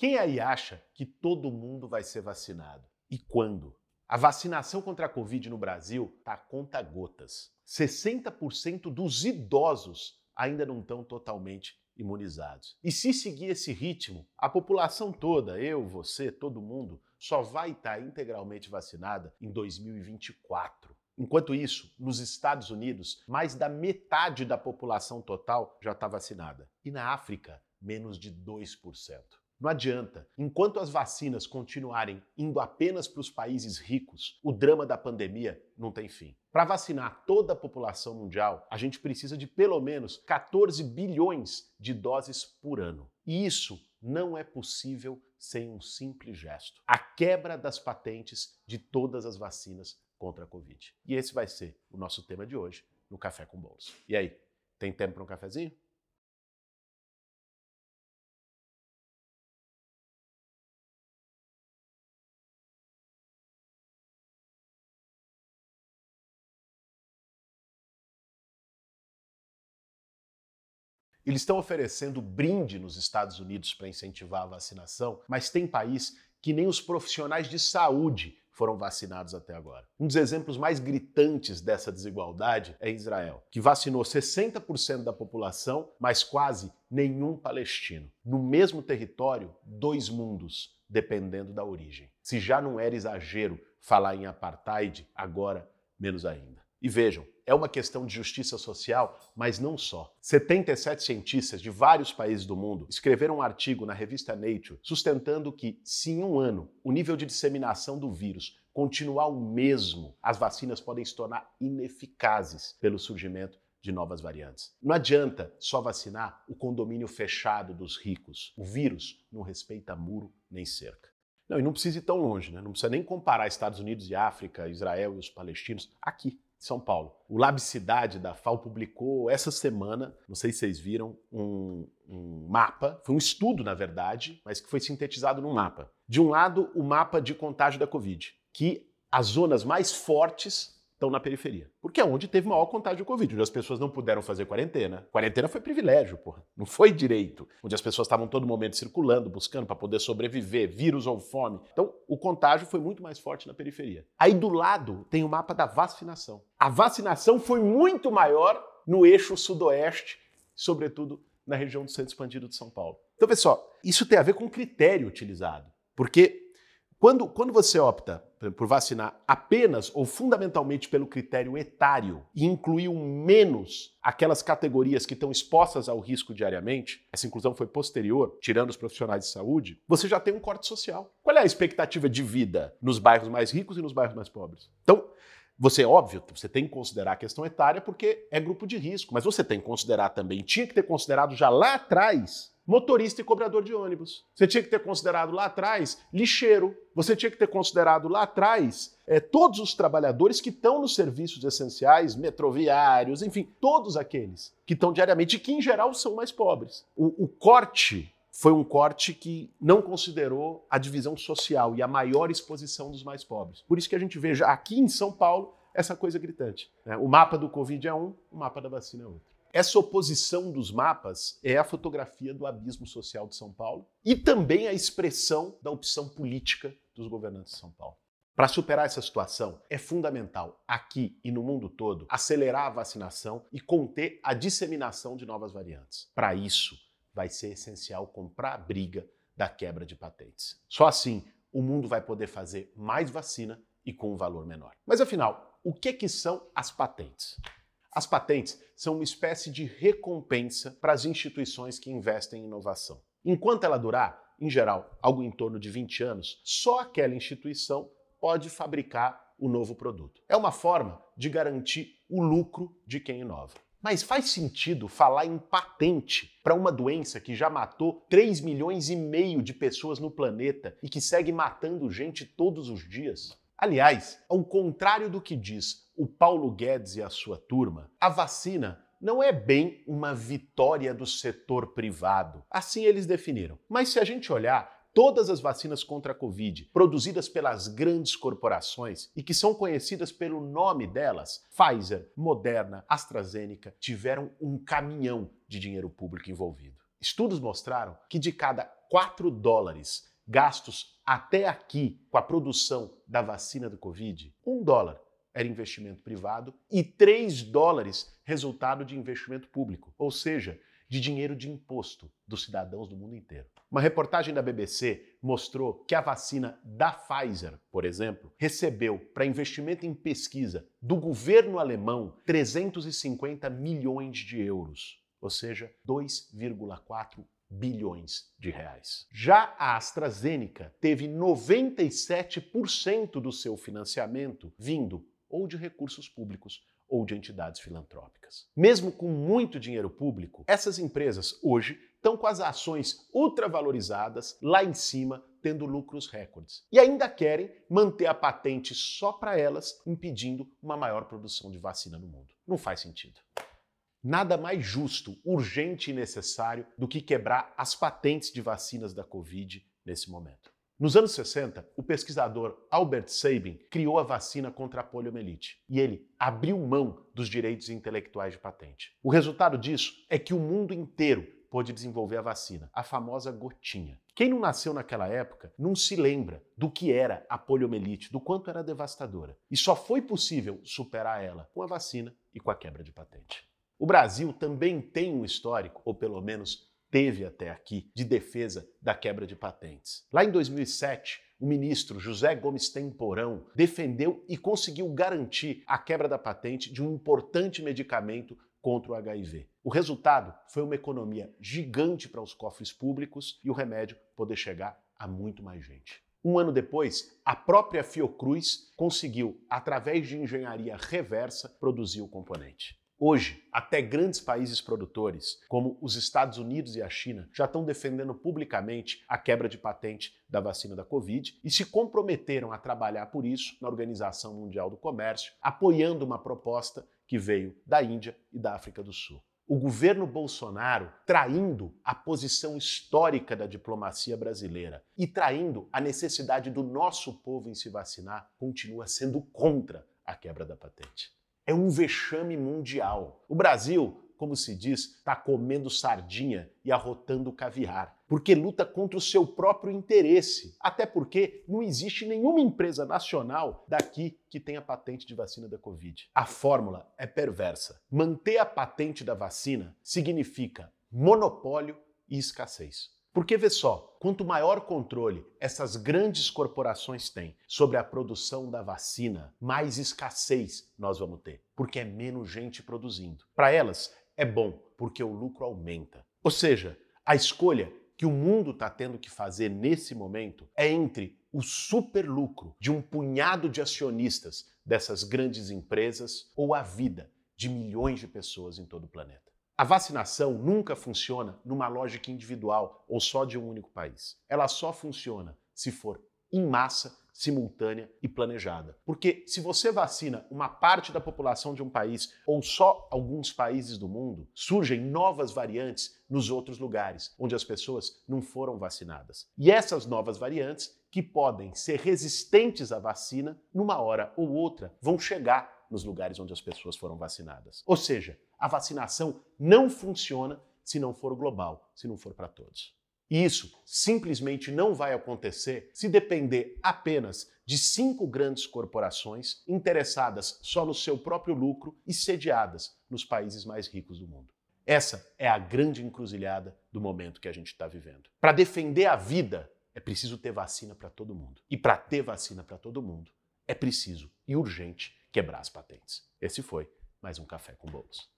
Quem aí acha que todo mundo vai ser vacinado? E quando? A vacinação contra a Covid no Brasil está a conta gotas. 60% dos idosos ainda não estão totalmente imunizados. E se seguir esse ritmo, a população toda, eu, você, todo mundo, só vai estar tá integralmente vacinada em 2024. Enquanto isso, nos Estados Unidos, mais da metade da população total já está vacinada. E na África, menos de 2%. Não adianta. Enquanto as vacinas continuarem indo apenas para os países ricos, o drama da pandemia não tem fim. Para vacinar toda a população mundial, a gente precisa de pelo menos 14 bilhões de doses por ano. E isso não é possível sem um simples gesto: a quebra das patentes de todas as vacinas contra a Covid. E esse vai ser o nosso tema de hoje no Café com Bolos. E aí, tem tempo para um cafezinho? Eles estão oferecendo brinde nos Estados Unidos para incentivar a vacinação, mas tem país que nem os profissionais de saúde foram vacinados até agora. Um dos exemplos mais gritantes dessa desigualdade é Israel, que vacinou 60% da população, mas quase nenhum palestino. No mesmo território, dois mundos, dependendo da origem. Se já não era exagero falar em apartheid, agora menos ainda. E vejam, é uma questão de justiça social, mas não só. 77 cientistas de vários países do mundo escreveram um artigo na revista Nature sustentando que, se em um ano o nível de disseminação do vírus continuar o mesmo, as vacinas podem se tornar ineficazes pelo surgimento de novas variantes. Não adianta só vacinar o condomínio fechado dos ricos. O vírus não respeita muro nem cerca. Não, e não precisa ir tão longe, né? Não precisa nem comparar Estados Unidos e África, Israel e os palestinos aqui. São Paulo. O Labcidade da FAO publicou essa semana, não sei se vocês viram, um, um, mapa, foi um estudo, na verdade, mas que foi sintetizado num mapa. De um lado, o mapa de contágio da Covid, que as zonas mais fortes estão na periferia. Porque é onde teve maior contágio de Covid, onde as pessoas não puderam fazer quarentena. Quarentena foi privilégio, porra. Não foi direito. Onde as pessoas estavam todo momento circulando, buscando para poder sobreviver, vírus ou fome. Então, o contágio foi muito mais forte na periferia. Aí do lado tem o mapa da vacinação. A vacinação foi muito maior no eixo sudoeste, sobretudo na região do centro expandido de São Paulo. Então, pessoal, isso tem a ver com o critério utilizado. Porque quando, quando você opta por vacinar apenas ou fundamentalmente pelo critério etário e incluir menos aquelas categorias que estão expostas ao risco diariamente, essa inclusão foi posterior, tirando os profissionais de saúde, você já tem um corte social. Qual é a expectativa de vida nos bairros mais ricos e nos bairros mais pobres? Então, você, óbvio, você tem que considerar a questão etária porque é grupo de risco, mas você tem que considerar também, tinha que ter considerado já lá atrás, motorista e cobrador de ônibus. Você tinha que ter considerado lá atrás lixeiro. Você tinha que ter considerado lá atrás é, todos os trabalhadores que estão nos serviços essenciais, metroviários, enfim, todos aqueles que estão diariamente e que, em geral, são mais pobres. O, o corte foi um corte que não considerou a divisão social e a maior exposição dos mais pobres. Por isso que a gente vê já aqui em São Paulo essa coisa gritante. Né? O mapa do Covid é um, o mapa da vacina é outro. Essa oposição dos mapas é a fotografia do abismo social de São Paulo e também a expressão da opção política dos governantes de São Paulo. Para superar essa situação, é fundamental, aqui e no mundo todo, acelerar a vacinação e conter a disseminação de novas variantes. Para isso, vai ser essencial comprar a briga da quebra de patentes. Só assim, o mundo vai poder fazer mais vacina e com um valor menor. Mas afinal, o que, que são as patentes? As patentes são uma espécie de recompensa para as instituições que investem em inovação. Enquanto ela durar, em geral, algo em torno de 20 anos, só aquela instituição pode fabricar o novo produto. É uma forma de garantir o lucro de quem inova. Mas faz sentido falar em patente para uma doença que já matou 3 milhões e meio de pessoas no planeta e que segue matando gente todos os dias? Aliás, ao contrário do que diz o Paulo Guedes e a sua turma, a vacina não é bem uma vitória do setor privado. Assim eles definiram. Mas se a gente olhar, todas as vacinas contra a Covid, produzidas pelas grandes corporações e que são conhecidas pelo nome delas, Pfizer, Moderna, AstraZeneca, tiveram um caminhão de dinheiro público envolvido. Estudos mostraram que de cada 4 dólares gastos até aqui com a produção da vacina do Covid, um dólar era investimento privado e 3 dólares resultado de investimento público, ou seja, de dinheiro de imposto dos cidadãos do mundo inteiro. Uma reportagem da BBC mostrou que a vacina da Pfizer, por exemplo, recebeu para investimento em pesquisa do governo alemão 350 milhões de euros, ou seja, 2,4 bilhões de reais. Já a AstraZeneca teve 97% do seu financiamento vindo ou de recursos públicos ou de entidades filantrópicas. Mesmo com muito dinheiro público, essas empresas hoje estão com as ações ultravalorizadas lá em cima, tendo lucros recordes. E ainda querem manter a patente só para elas, impedindo uma maior produção de vacina no mundo. Não faz sentido. Nada mais justo, urgente e necessário do que quebrar as patentes de vacinas da Covid nesse momento. Nos anos 60, o pesquisador Albert Sabin criou a vacina contra a poliomielite e ele abriu mão dos direitos intelectuais de patente. O resultado disso é que o mundo inteiro pôde desenvolver a vacina, a famosa gotinha. Quem não nasceu naquela época não se lembra do que era a poliomielite, do quanto era devastadora. E só foi possível superar ela com a vacina e com a quebra de patente. O Brasil também tem um histórico, ou pelo menos teve até aqui de defesa da quebra de patentes. Lá em 2007, o ministro José Gomes Temporão defendeu e conseguiu garantir a quebra da patente de um importante medicamento contra o HIV. O resultado foi uma economia gigante para os cofres públicos e o remédio poder chegar a muito mais gente. Um ano depois, a própria Fiocruz conseguiu, através de engenharia reversa, produzir o componente. Hoje, até grandes países produtores, como os Estados Unidos e a China, já estão defendendo publicamente a quebra de patente da vacina da Covid e se comprometeram a trabalhar por isso na Organização Mundial do Comércio, apoiando uma proposta que veio da Índia e da África do Sul. O governo Bolsonaro, traindo a posição histórica da diplomacia brasileira e traindo a necessidade do nosso povo em se vacinar, continua sendo contra a quebra da patente é um vexame mundial. O Brasil, como se diz, está comendo sardinha e arrotando caviar, porque luta contra o seu próprio interesse. Até porque não existe nenhuma empresa nacional daqui que tenha patente de vacina da Covid. A fórmula é perversa. Manter a patente da vacina significa monopólio e escassez. Porque vê só, quanto maior controle essas grandes corporações têm sobre a produção da vacina, mais escassez nós vamos ter, porque é menos gente produzindo. Para elas é bom, porque o lucro aumenta. Ou seja, a escolha que o mundo está tendo que fazer nesse momento é entre o super lucro de um punhado de acionistas dessas grandes empresas ou a vida de milhões de pessoas em todo o planeta. A vacinação nunca funciona numa lógica individual ou só de um único país. Ela só funciona se for em massa, simultânea e planejada. Porque se você vacina uma parte da população de um país ou só alguns países do mundo, surgem novas variantes nos outros lugares onde as pessoas não foram vacinadas. E essas novas variantes, que podem ser resistentes à vacina, numa hora ou outra vão chegar nos lugares onde as pessoas foram vacinadas. Ou seja, a vacinação não funciona se não for global, se não for para todos. E isso simplesmente não vai acontecer se depender apenas de cinco grandes corporações interessadas só no seu próprio lucro e sediadas nos países mais ricos do mundo. Essa é a grande encruzilhada do momento que a gente está vivendo. Para defender a vida, é preciso ter vacina para todo mundo. E para ter vacina para todo mundo, é preciso e urgente quebrar as patentes. Esse foi mais um Café com Bolos.